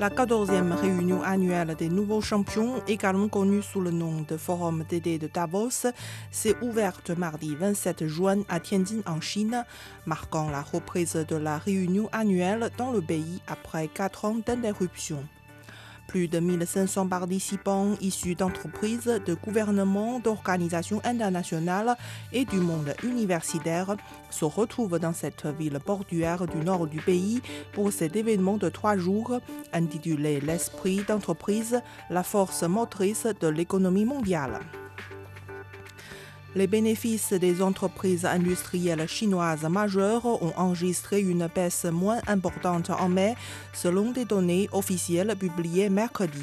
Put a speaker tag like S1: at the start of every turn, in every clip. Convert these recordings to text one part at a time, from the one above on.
S1: La 14e réunion annuelle des nouveaux champions, également connue sous le nom de Forum d'été de Davos, s'est ouverte mardi 27 juin à Tianjin en Chine, marquant la reprise de la réunion annuelle dans le pays après quatre ans d'interruption. Plus de 1500 participants issus d'entreprises, de gouvernements, d'organisations internationales et du monde universitaire se retrouvent dans cette ville portuaire du nord du pays pour cet événement de trois jours intitulé L'esprit d'entreprise, la force motrice de l'économie mondiale. Les bénéfices des entreprises industrielles chinoises majeures ont enregistré une baisse moins importante en mai, selon des données officielles publiées mercredi.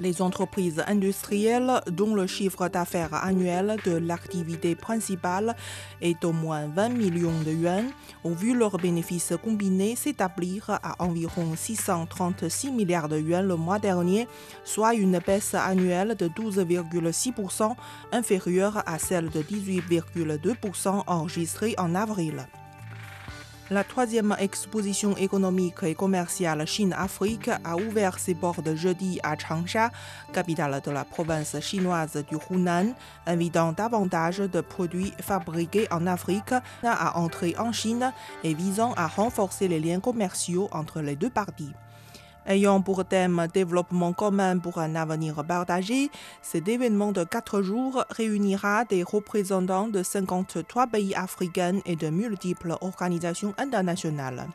S1: Les entreprises industrielles dont le chiffre d'affaires annuel de l'activité principale est d'au moins 20 millions de yuan ont vu leurs bénéfices combinés s'établir à environ 636 milliards de yuan le mois dernier, soit une baisse annuelle de 12,6% inférieure à celle de 18,2% enregistrée en avril. La troisième exposition économique et commerciale Chine-Afrique a ouvert ses portes jeudi à Changsha, capitale de la province chinoise du Hunan, invitant davantage de produits fabriqués en Afrique à entrer en Chine et visant à renforcer les liens commerciaux entre les deux parties. Ayant pour thème Développement commun pour un avenir partagé, cet événement de quatre jours réunira des représentants de 53 pays africains et de multiples organisations internationales.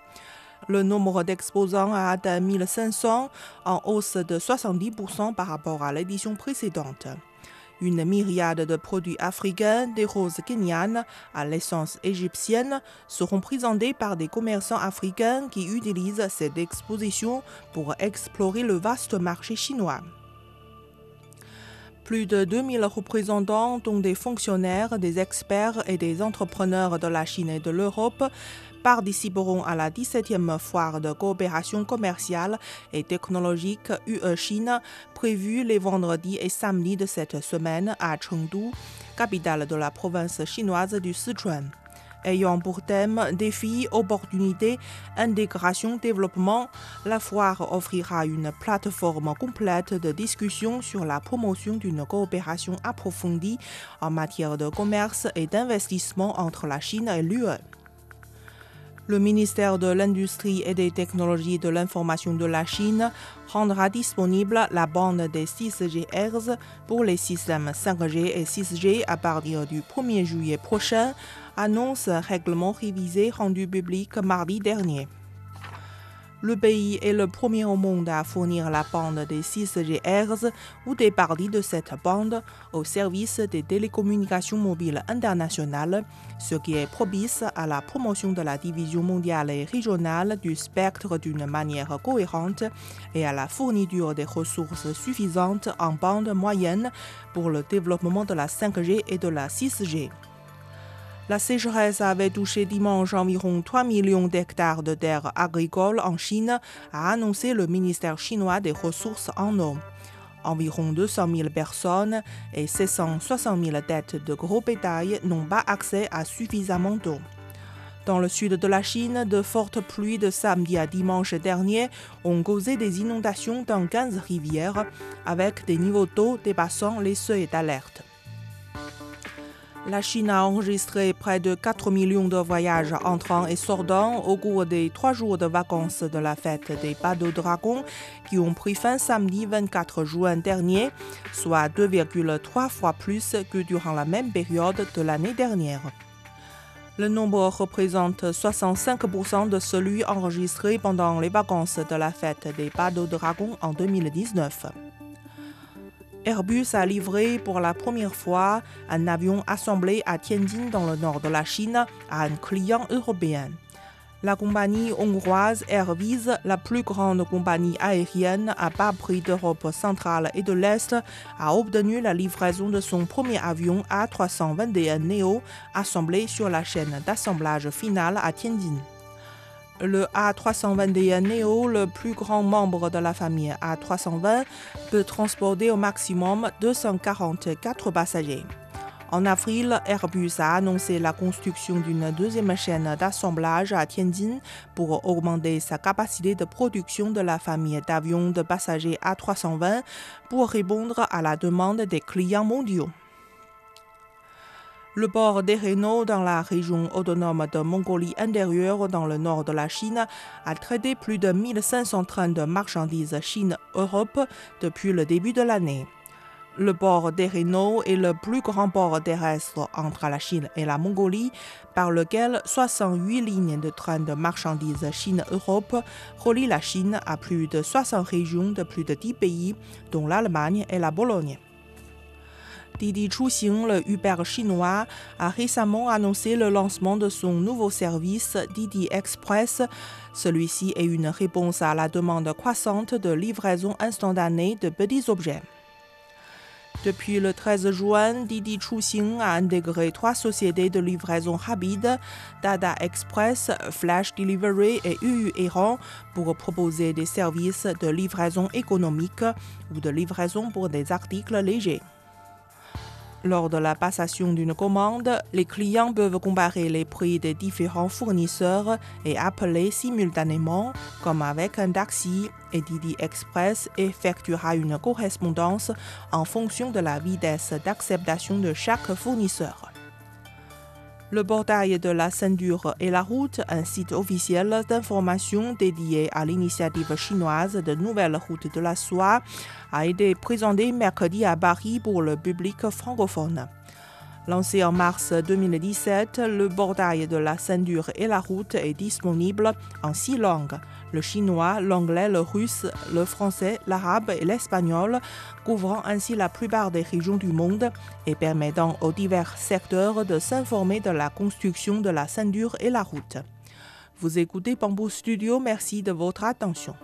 S1: Le nombre d'exposants a atteint 1500, en hausse de 70% par rapport à l'édition précédente. Une myriade de produits africains, des roses kenyanes à l'essence égyptienne, seront présentés par des commerçants africains qui utilisent cette exposition pour explorer le vaste marché chinois. Plus de 2000 représentants, dont des fonctionnaires, des experts et des entrepreneurs de la Chine et de l'Europe, participeront à la 17e foire de coopération commerciale et technologique UE-Chine prévue les vendredis et samedis de cette semaine à Chengdu, capitale de la province chinoise du Sichuan. Ayant pour thème défis, opportunités, intégration, développement, la foire offrira une plateforme complète de discussion sur la promotion d'une coopération approfondie en matière de commerce et d'investissement entre la Chine et l'UE. Le ministère de l'Industrie et des Technologies de l'Information de la Chine rendra disponible la bande des 6 GHz pour les systèmes 5G et 6G à partir du 1er juillet prochain, annonce règlement révisé rendu public mardi dernier. Le pays est le premier au monde à fournir la bande des 6 GHz ou des parties de cette bande au service des télécommunications mobiles internationales, ce qui est propice à la promotion de la division mondiale et régionale du spectre d'une manière cohérente et à la fourniture des ressources suffisantes en bande moyenne pour le développement de la 5G et de la 6G. La sécheresse avait touché dimanche environ 3 millions d'hectares de terres agricoles en Chine, a annoncé le ministère chinois des Ressources en eau. Environ 200 000 personnes et 760 000 têtes de gros bétail n'ont pas accès à suffisamment d'eau. Dans le sud de la Chine, de fortes pluies de samedi à dimanche dernier ont causé des inondations dans 15 rivières, avec des niveaux d'eau dépassant les seuils d'alerte. La Chine a enregistré près de 4 millions de voyages entrants et sortants au cours des trois jours de vacances de la fête des Bateaux Dragons qui ont pris fin samedi 24 juin dernier, soit 2,3 fois plus que durant la même période de l'année dernière. Le nombre représente 65% de celui enregistré pendant les vacances de la fête des Bateaux Dragons en 2019. Airbus a livré pour la première fois un avion assemblé à Tianjin dans le nord de la Chine à un client européen. La compagnie hongroise Airviz, la plus grande compagnie aérienne à bas prix d'Europe centrale et de l'Est, a obtenu la livraison de son premier avion A321 Neo assemblé sur la chaîne d'assemblage finale à Tianjin. Le A321 Neo, le plus grand membre de la famille A320, peut transporter au maximum 244 passagers. En avril, Airbus a annoncé la construction d'une deuxième chaîne d'assemblage à Tianjin pour augmenter sa capacité de production de la famille d'avions de passagers A320 pour répondre à la demande des clients mondiaux. Le port d'Ereno, dans la région autonome de Mongolie intérieure, dans le nord de la Chine, a traité plus de 1500 trains de marchandises Chine-Europe depuis le début de l'année. Le port d'Ereno est le plus grand port terrestre entre la Chine et la Mongolie, par lequel 68 lignes de trains de marchandises Chine-Europe relient la Chine à plus de 60 régions de plus de 10 pays, dont l'Allemagne et la Pologne. Didi Chuxing, le Uber chinois, a récemment annoncé le lancement de son nouveau service Didi Express. Celui-ci est une réponse à la demande croissante de livraison instantanée de petits objets. Depuis le 13 juin, Didi Chuxing a intégré trois sociétés de livraison rapide, Dada Express, Flash Delivery et UU Eron, pour proposer des services de livraison économique ou de livraison pour des articles légers. Lors de la passation d'une commande, les clients peuvent comparer les prix des différents fournisseurs et appeler simultanément, comme avec un taxi, et Didi Express effectuera une correspondance en fonction de la vitesse d'acceptation de chaque fournisseur. Le portail de la ceinture et la route, un site officiel d'information dédié à l'initiative chinoise de nouvelles routes de la soie, a été présenté mercredi à Paris pour le public francophone. Lancé en mars 2017, le portail de la ceinture et la route est disponible en six langues le chinois, l'anglais, le russe, le français, l'arabe et l'espagnol, couvrant ainsi la plupart des régions du monde et permettant aux divers secteurs de s'informer de la construction de la ceinture et la route. Vous écoutez Bamboo Studio, merci de votre attention.